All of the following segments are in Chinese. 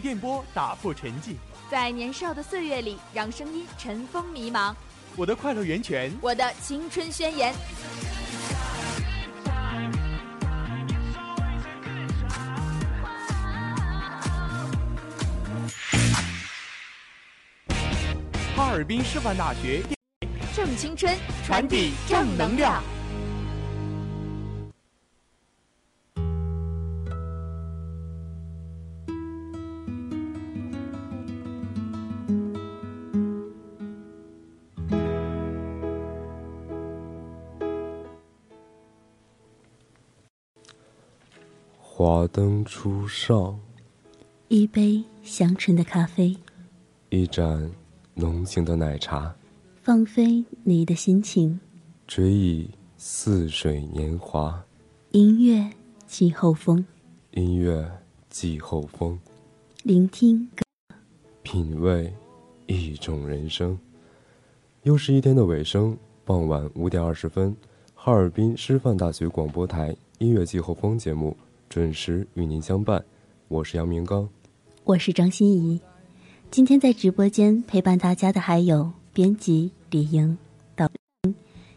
用电波打破沉寂。在年少的岁月里，让声音尘封迷茫。我的快乐源泉，我的青春宣言。哈尔滨师范大学正青春，传递正能量。华灯初上，一杯香醇的咖啡，一盏浓情的奶茶，放飞你的心情。追忆似水年华，音乐季后风，音乐季后风，聆听歌。品味一种人生。又是一天的尾声，傍晚五点二十分，哈尔滨师范大学广播台音乐季后风节目准时与您相伴。我是杨明刚，我是张欣怡。今天在直播间陪伴大家的还有编辑李莹、导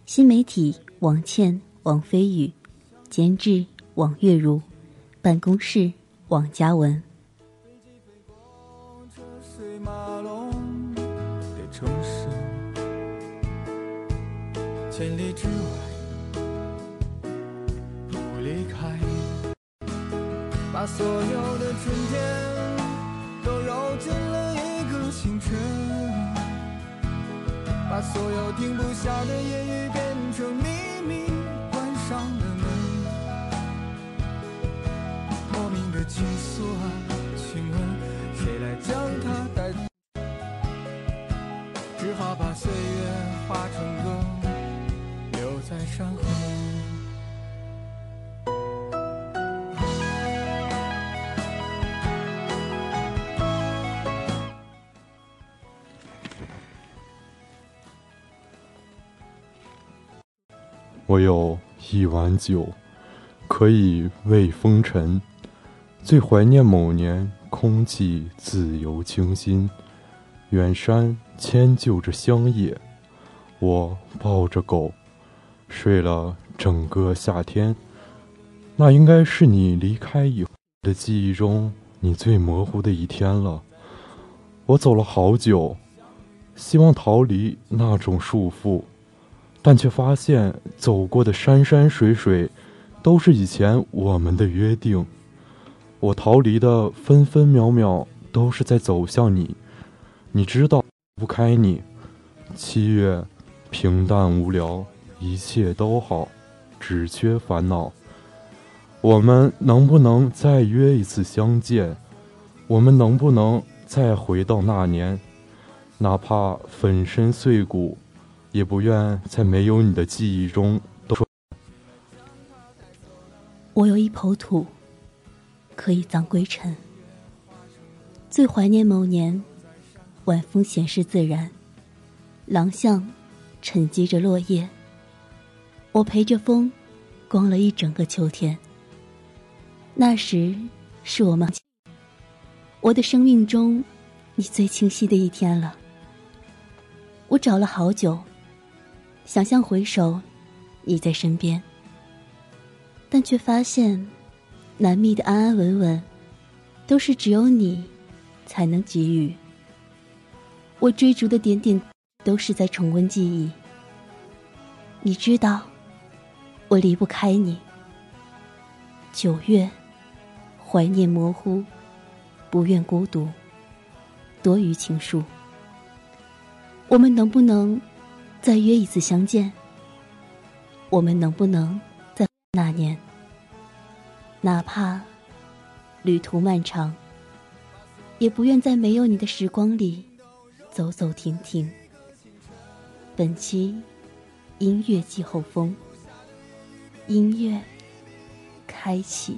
新媒体王倩、王飞宇，监制王月如，办公室王嘉文。车水马龙的城市，千里之外把所有的春天都揉进了一个清晨，把所有停不下的言语变成秘密，关上了门。莫名的情愫啊，请问谁来将它带我有一碗酒，可以慰风尘。最怀念某年空气自由清新，远山迁就着乡野，我抱着狗，睡了整个夏天。那应该是你离开以后的记忆中你最模糊的一天了。我走了好久，希望逃离那种束缚。但却发现走过的山山水水，都是以前我们的约定。我逃离的分分秒秒，都是在走向你。你知道，不开你。七月，平淡无聊，一切都好，只缺烦恼。我们能不能再约一次相见？我们能不能再回到那年？哪怕粉身碎骨。也不愿在没有你的记忆中都说。我有一抔土，可以葬归尘。最怀念某年，晚风闲适自然，廊巷沉积着落叶。我陪着风，逛了一整个秋天。那时是我们我的生命中你最清晰的一天了。我找了好久。想象回首，你在身边，但却发现，难觅的安安稳稳，都是只有你才能给予。我追逐的点点，都是在重温记忆。你知道，我离不开你。九月，怀念模糊，不愿孤独，多余情书。我们能不能？再约一次相见，我们能不能在那年？哪怕旅途漫长，也不愿在没有你的时光里走走停停。本期音乐季后风，音乐开启。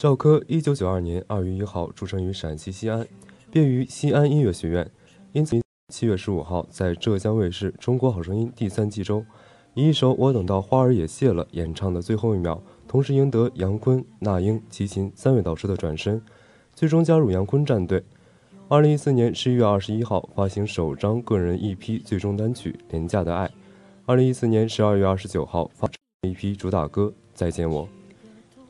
赵柯，一九九二年二月一号出生于陕西西安，毕业于西安音乐学院，因此七月十五号在浙江卫视《中国好声音》第三季中，以一首《我等到花儿也谢了》演唱的最后一秒，同时赢得杨坤、那英、齐秦三位导师的转身，最终加入杨坤战队。二零一四年十一月二十一号发行首张个人 EP 最终单曲《廉价的爱》，二零一四年十二月二十九号发 EP 主打歌《再见我》。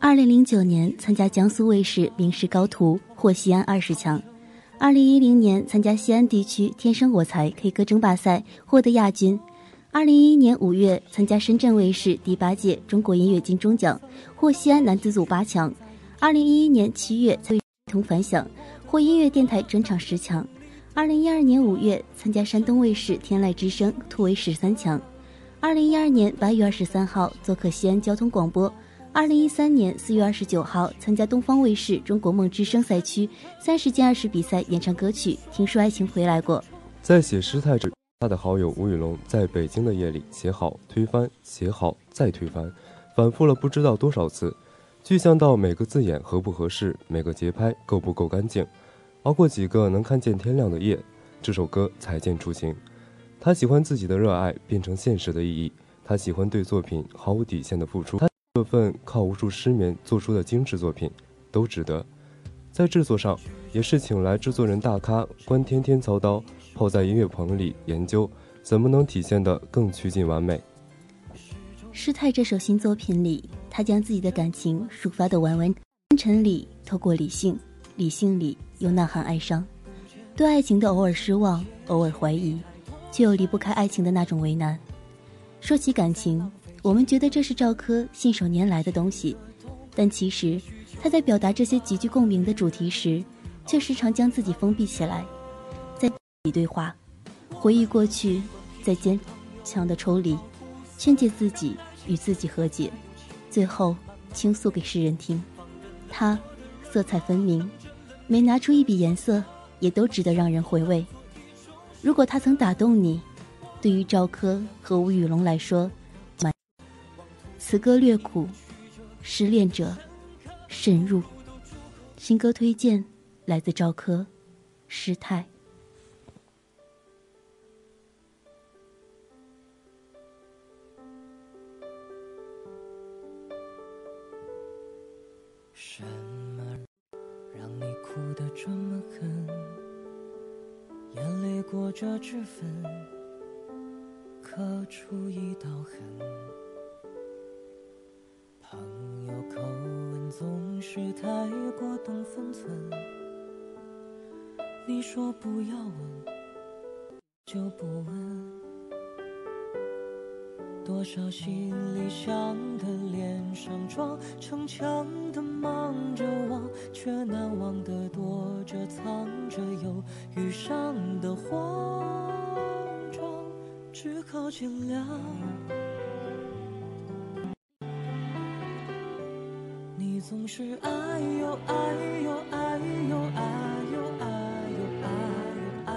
二零零九年参加江苏卫视《名师高徒》，获西安二十强。二零一零年参加西安地区“天生我材 ”K 歌争霸赛，获得亚军。二零一一年五月参加深圳卫视第八届中国音乐金钟奖，获西安男子组八强。二零一一年七月参与同反响，获音乐电台专场十强。二零一二年五月参加山东卫视《天籁之声》，突围十三强。二零一二年八月二十三号做客西安交通广播。二零一三年四月二十九号，参加东方卫视《中国梦之声》赛区三十进二十比赛演唱歌曲《听说爱情回来过》。在写诗态时，他的好友吴宇龙在北京的夜里写好推翻，写好再推翻，反复了不知道多少次，具象到每个字眼合不合适，每个节拍够不够干净。熬过几个能看见天亮的夜，这首歌才见雏形。他喜欢自己的热爱变成现实的意义，他喜欢对作品毫无底线的付出。这份靠无数失眠做出的精致作品，都值得。在制作上，也是请来制作人大咖关天天操刀，泡在音乐棚里研究怎么能体现得更趋近完美。《师太》这首新作品里，他将自己的感情抒发的完完真诚里透过理性，理性里又呐喊哀伤，对爱情的偶尔失望，偶尔怀疑，却又离不开爱情的那种为难。说起感情。我们觉得这是赵柯信手拈来的东西，但其实他在表达这些极具共鸣的主题时，却时常将自己封闭起来，在自己对话，回忆过去，在坚强的抽离，劝诫自己与自己和解，最后倾诉给世人听。他色彩分明，每拿出一笔颜色，也都值得让人回味。如果他曾打动你，对于赵柯和吴宇龙来说。此歌略苦，失恋者慎入。新歌推荐来自赵柯，《失态》。什么让你哭得这么狠？眼泪裹着脂粉，刻出一道痕。口吻总是太过懂分寸，你说不要问，就不问。多少心里想的脸上装，逞强的忙着忘，却难忘的躲着藏着，又遇上的慌张，只好见谅。总是爱又爱又爱又爱又爱又爱又爱，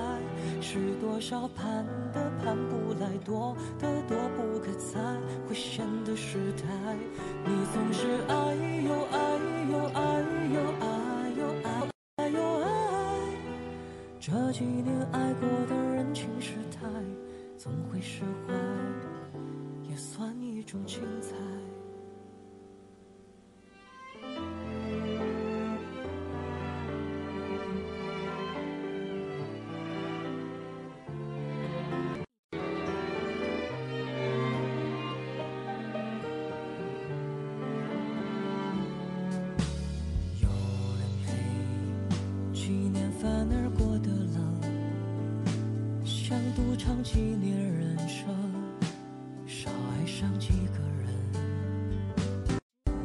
是多少盼的盼不来，躲的躲不开，才会显得失态。你总是爱又爱又爱又爱又爱又爱，这几年爱过的人情世态，总会释怀，也算一种精彩。纪念人生，少爱上几个人。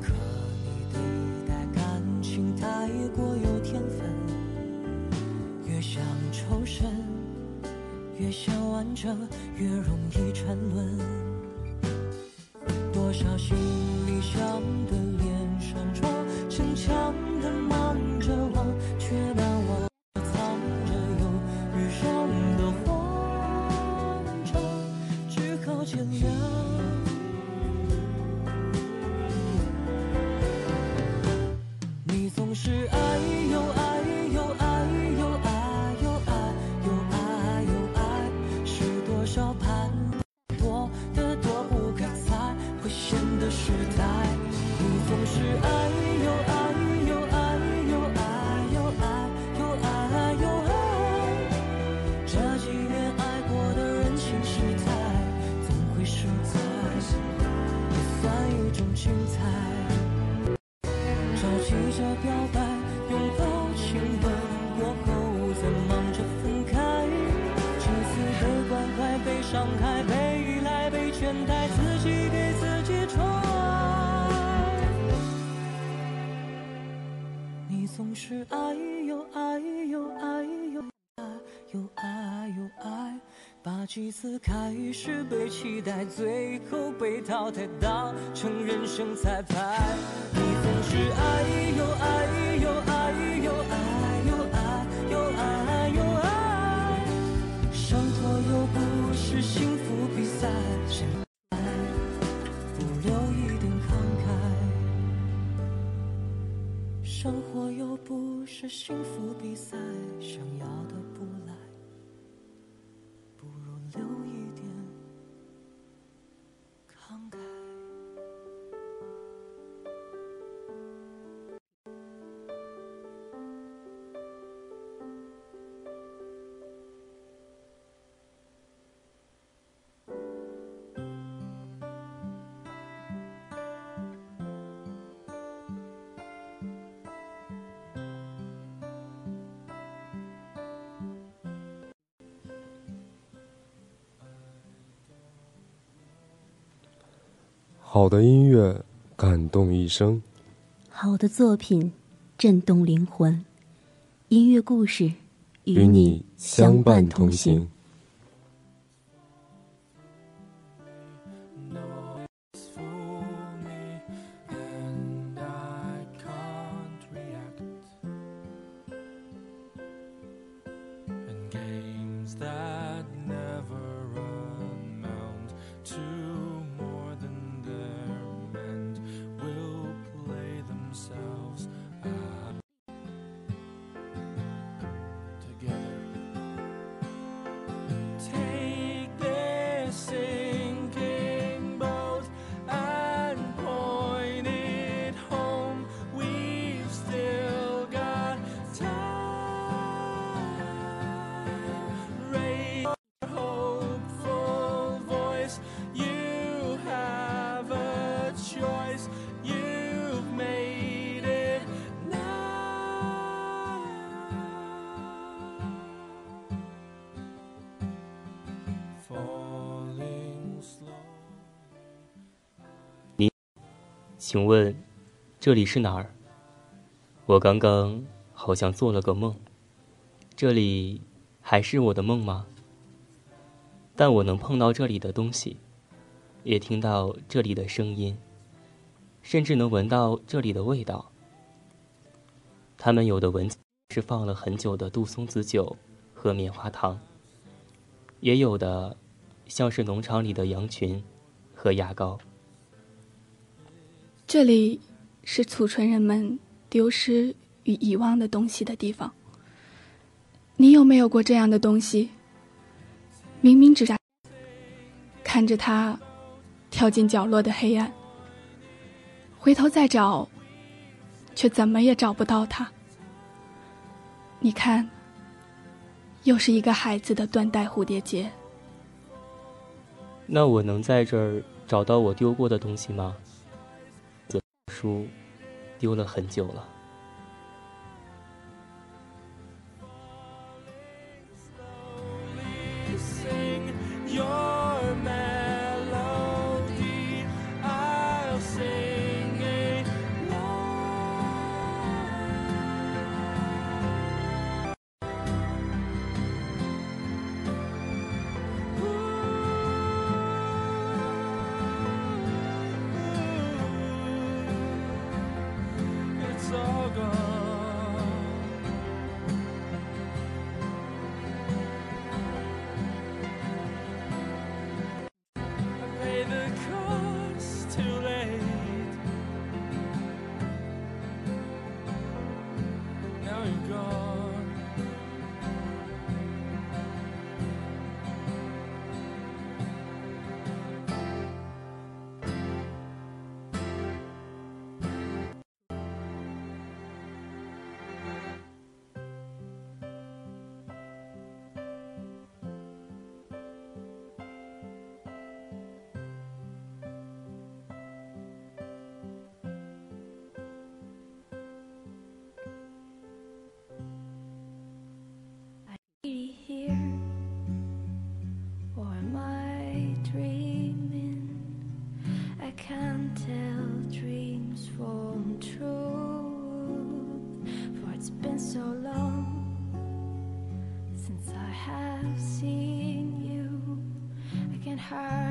可你对待感情太过有天分，越想抽身，越想完整，越容易沉沦。多少心里想的脸上装，逞强的忙着好几次开始被期待，最后被淘汰，当成人生彩排。你总是爱又爱又爱又爱又爱又爱又爱，生活又不是幸福比赛，谁来不留一点慷慨？生活又不是幸福比赛，想要的，留好的音乐感动一生，好的作品震动灵魂，音乐故事与你相伴同行。请问，这里是哪儿？我刚刚好像做了个梦，这里还是我的梦吗？但我能碰到这里的东西，也听到这里的声音，甚至能闻到这里的味道。他们有的闻是放了很久的杜松子酒和棉花糖，也有的像是农场里的羊群和牙膏。这里是储存人们丢失与遗忘的东西的地方。你有没有过这样的东西？明明只在，看着它跳进角落的黑暗，回头再找，却怎么也找不到它。你看，又是一个孩子的缎带蝴蝶结。那我能在这儿找到我丢过的东西吗？书丢了很久了。tell dreams from truth For it's been so long since I have seen you. I can hardly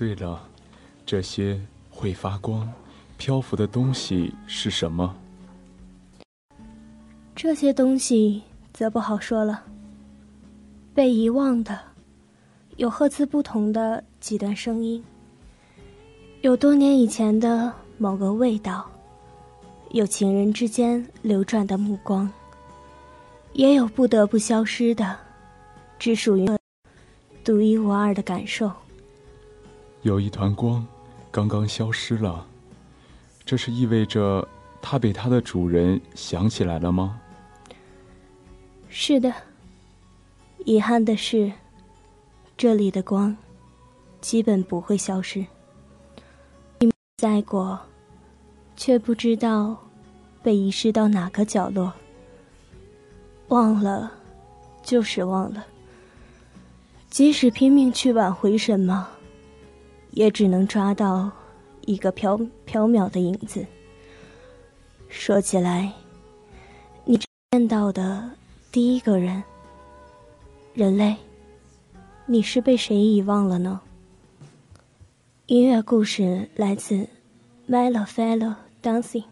对了，这些会发光、漂浮的东西是什么？这些东西则不好说了。被遗忘的，有赫兹不同的几段声音，有多年以前的某个味道，有情人之间流转的目光，也有不得不消失的，只属于独一无二的感受。有一团光，刚刚消失了，这是意味着它被它的主人想起来了吗？是的。遗憾的是，这里的光基本不会消失。你在过，却不知道被遗失到哪个角落。忘了，就是忘了。即使拼命去挽回什么，也只能抓到一个飘飘渺的影子。说起来，你见到的第一个人，人类，你是被谁遗忘了呢？音乐故事来自《Melo Fellow Dancing》。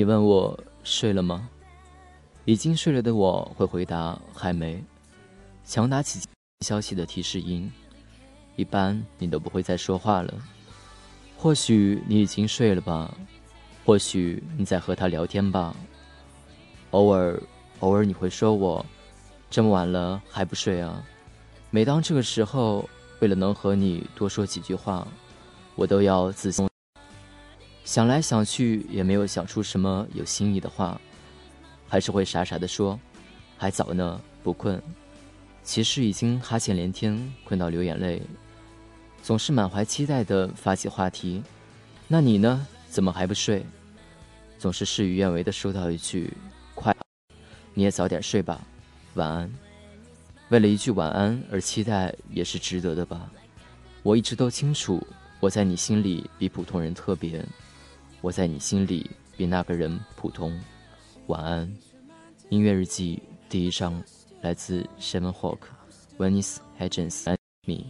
你问我睡了吗？已经睡了的我会回答还没。强打起消息的提示音，一般你都不会再说话了。或许你已经睡了吧，或许你在和他聊天吧。偶尔，偶尔你会说我这么晚了还不睡啊？每当这个时候，为了能和你多说几句话，我都要自信。想来想去也没有想出什么有新意的话，还是会傻傻的说：“还早呢，不困。”其实已经哈欠连天，困到流眼泪，总是满怀期待的发起话题。那你呢？怎么还不睡？总是事与愿违的收到一句“快，你也早点睡吧，晚安。”为了一句晚安而期待，也是值得的吧？我一直都清楚，我在你心里比普通人特别，我在你心里比那个人普通。晚安，音乐日记第一章，来自 Seven Hawk Venice Hedges and Me。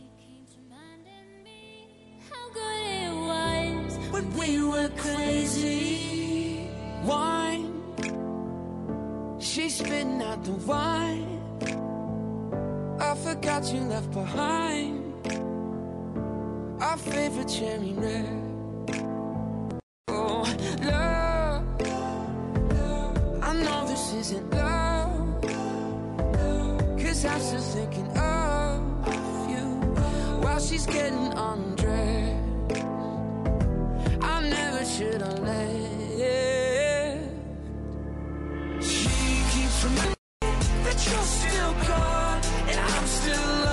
Forgot you left behind our favorite cherry red. Love, I know this isn't love. Cause I'm still thinking of you while she's getting undressed. I never should have left. She keeps reminding me that you're still gone and I'm still lonely.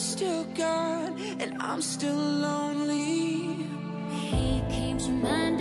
Still gone and I'm still lonely. He keeps reminding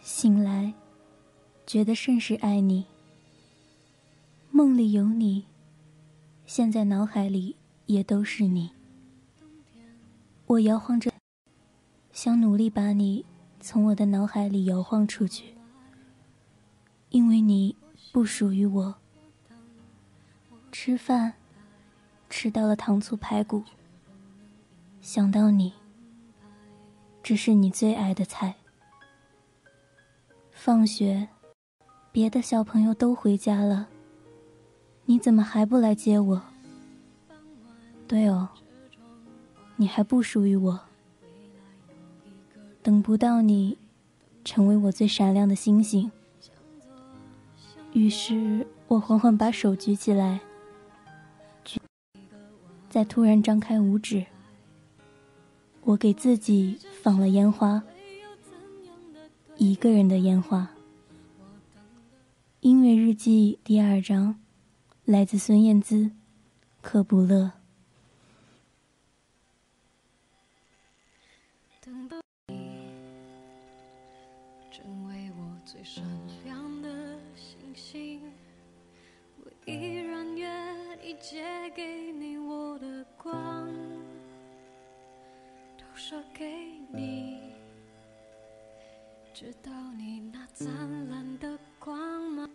醒来，觉得甚是爱你。梦里有你，现在脑海里也都是你。我摇晃着，想努力把你从我的脑海里摇晃出去，因为你不属于我。吃饭，吃到了糖醋排骨，想到你，这是你最爱的菜。放学，别的小朋友都回家了，你怎么还不来接我？对哦，你还不属于我。等不到你，成为我最闪亮的星星。于是我缓缓把手举起来，举，再突然张开五指，我给自己放了烟花，一个人的烟花。音乐日记第二章，来自孙燕姿，科布勒。借给你我的光，都射给你，直到你那灿烂的光芒，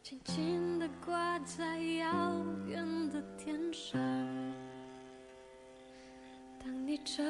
轻轻地挂在遥远的天上。当你这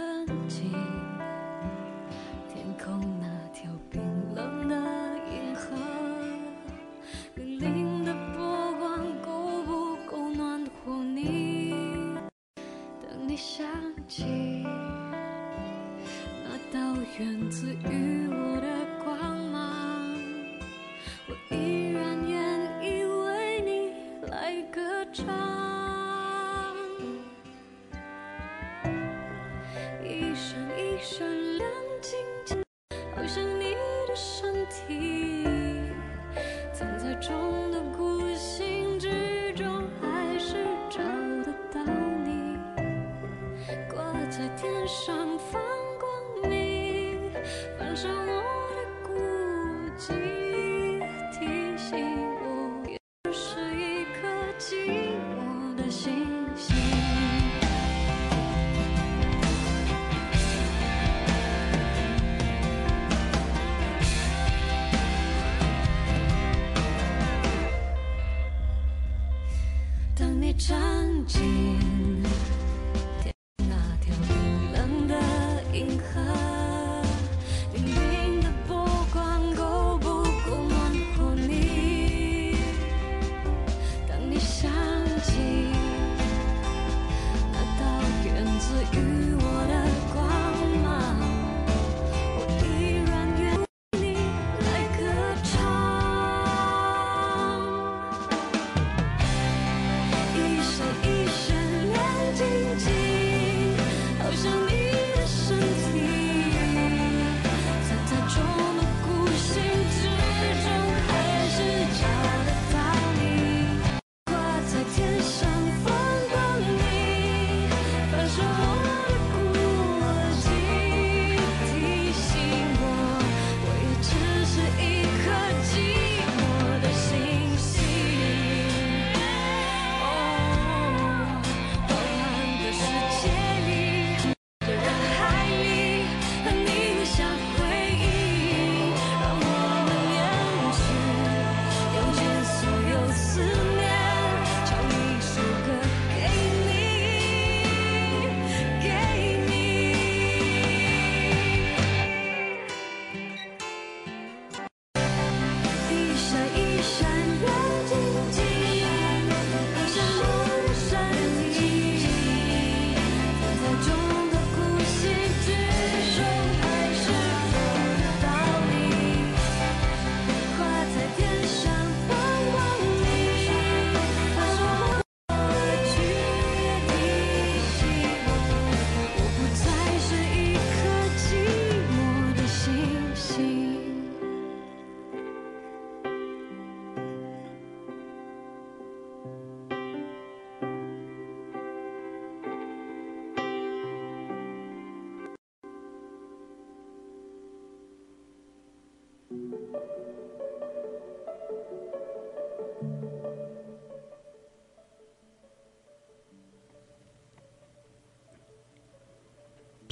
上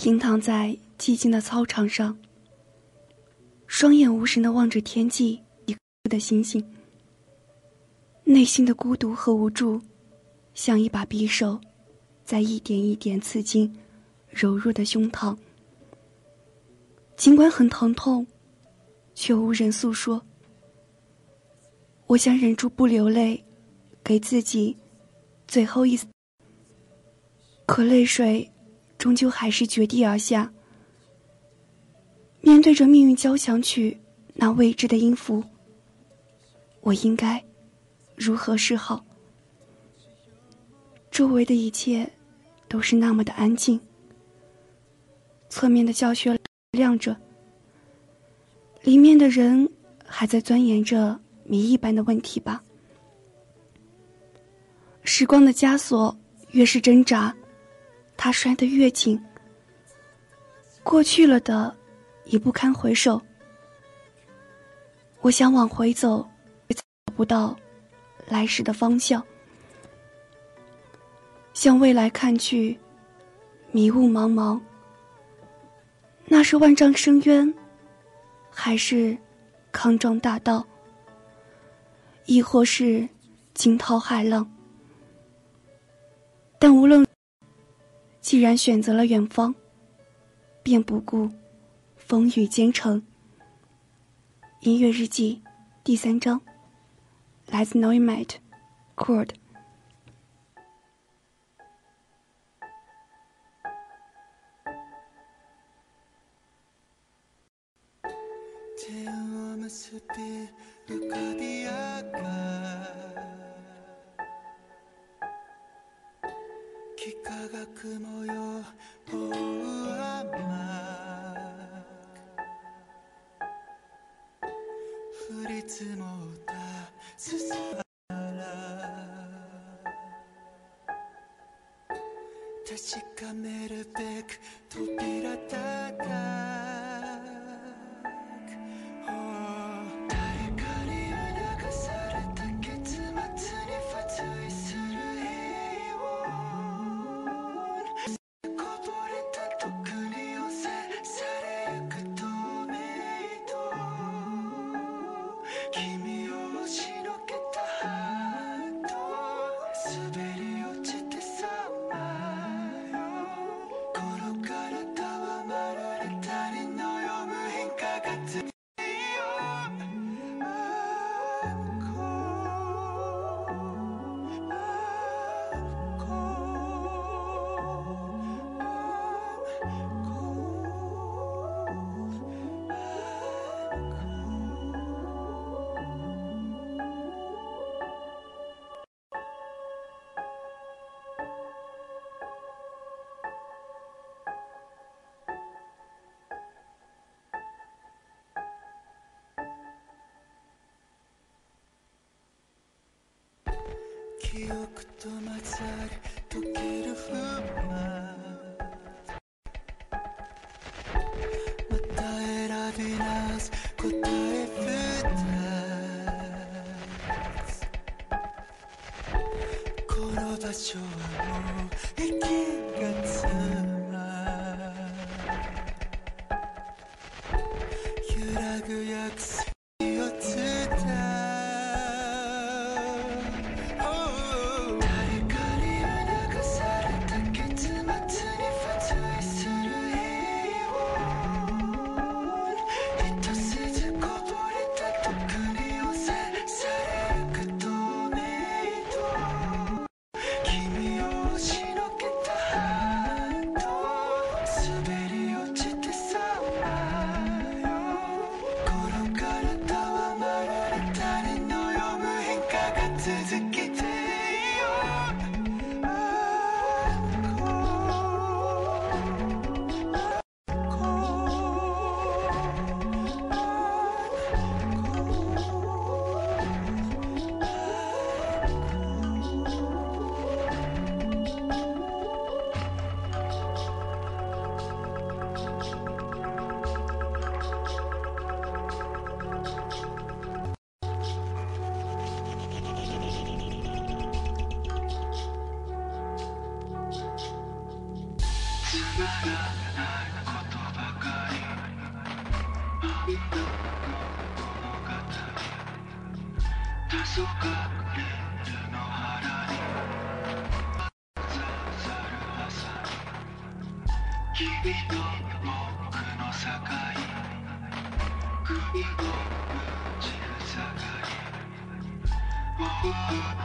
平躺在寂静的操场上，双眼无神的望着天际一颗的星星，内心的孤独和无助，像一把匕首，在一点一点刺进柔弱的胸膛。尽管很疼痛，却无人诉说。我想忍住不流泪，给自己最后一丝，可泪水终究还是绝地而下。面对着命运交响曲那未知的音符。我应该如何是好？周围的一切都是那么的安静。侧面的教学亮着。里面的人还在钻研着谜一般的问题吧。时光的枷锁越是挣扎。他摔得越紧，过去了的已不堪回首。我想往回走，也找不到来时的方向。向未来看去，迷雾茫茫。那是万丈深渊，还是康庄大道，亦或是惊涛骇浪？但无论。既然选择了远方，便不顾风雨兼程。音乐日记第三章，来自 Noimage，Cold. が雲よ追う雨降り積もったすすら確かめるべく扉叩か記憶と混ざる溶ける不満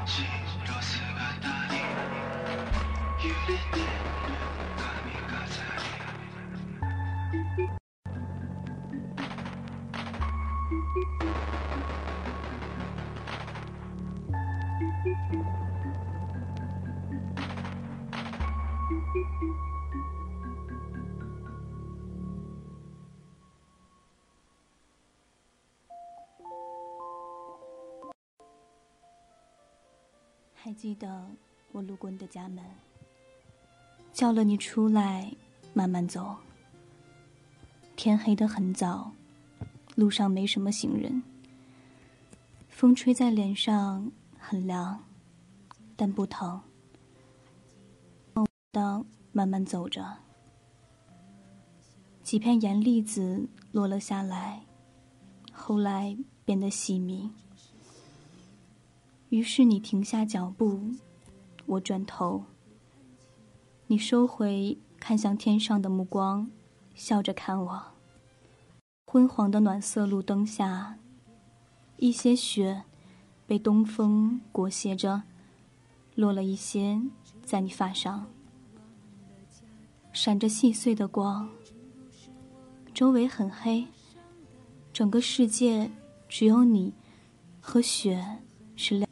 白姿に揺れて记得我路过你的家门，叫了你出来，慢慢走。天黑得很早，路上没什么行人，风吹在脸上很凉，但不疼。当慢慢走着，几片盐粒子落了下来，后来变得细密。于是你停下脚步，我转头。你收回看向天上的目光，笑着看我。昏黄的暖色路灯下，一些雪被东风裹挟着，落了一些在你发上，闪着细碎的光。周围很黑，整个世界只有你和雪是亮。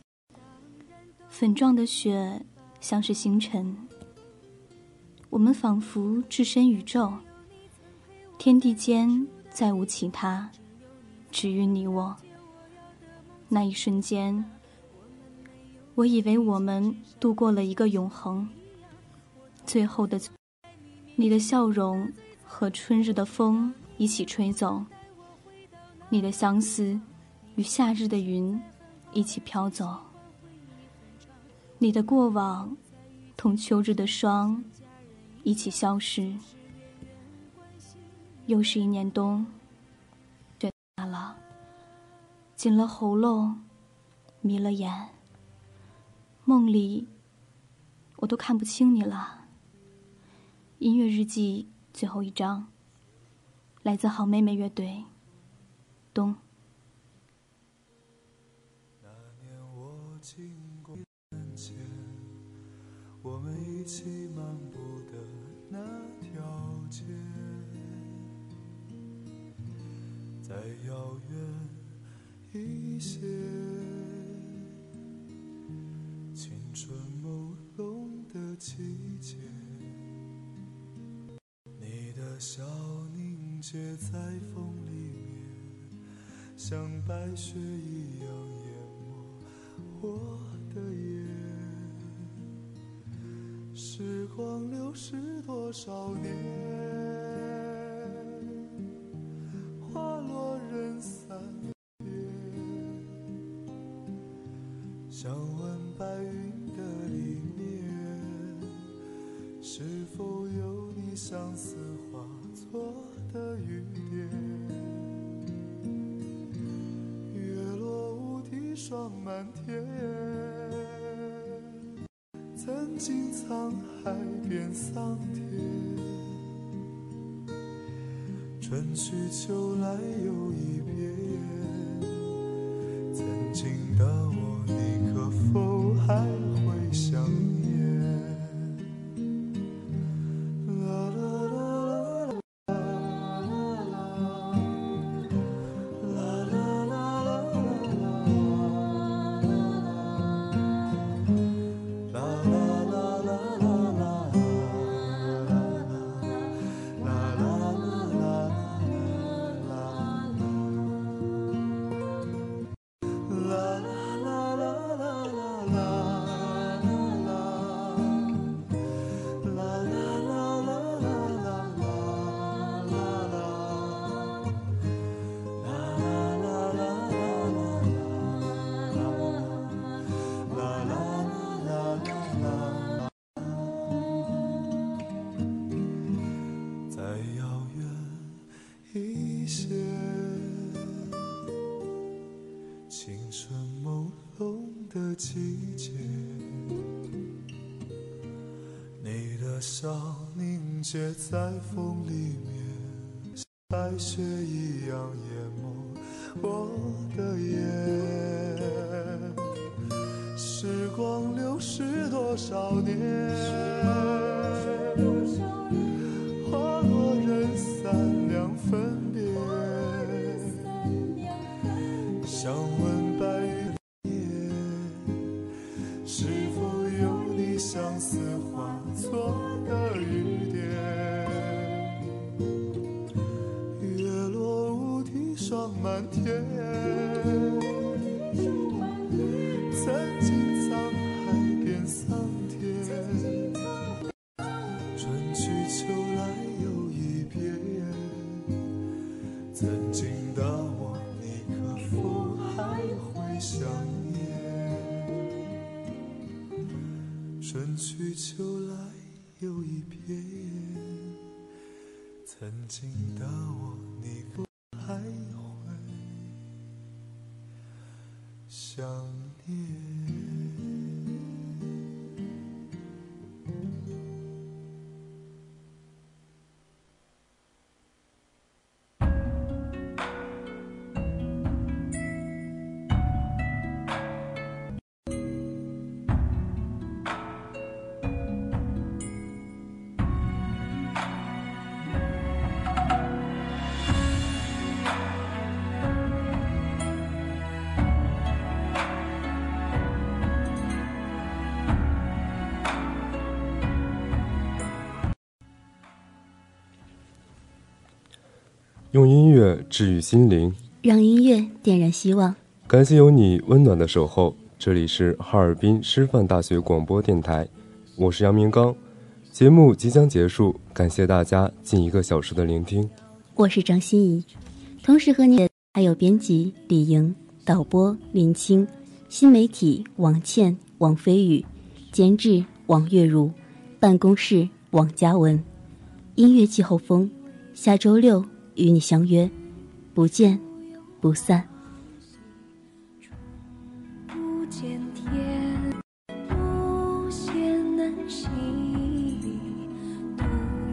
粉状的雪像是星辰，我们仿佛置身宇宙，天地间再无其他，只余你我。那一瞬间，我以为我们度过了一个永恒。最后的，你的笑容和春日的风一起吹走，你的相思与夏日的云一起飘走。你的过往，同秋日的霜，一起消失。又是一年冬，雪大了，紧了喉咙，迷了眼。梦里，我都看不清你了。音乐日记最后一章，来自好妹妹乐队，冬。一起漫步的那条街，再遥远一些，青春朦胧的季节，你的笑凝结在风里面，像白雪一样淹没我的眼。时光流逝多少年，春去秋来又一遍。曾经的我，你可否写在风里面，白雪曾经的我，你用音乐治愈心灵，让音乐点燃希望。感谢有你温暖的守候。这里是哈尔滨师范大学广播电台，我是杨明刚。节目即将结束，感谢大家近一个小时的聆听。我是张欣怡，同时和你还有编辑李莹、导播林青、新媒体王倩、王飞宇、监制王月如、办公室王嘉文、音乐季候风，下周六与你相约，不见不散。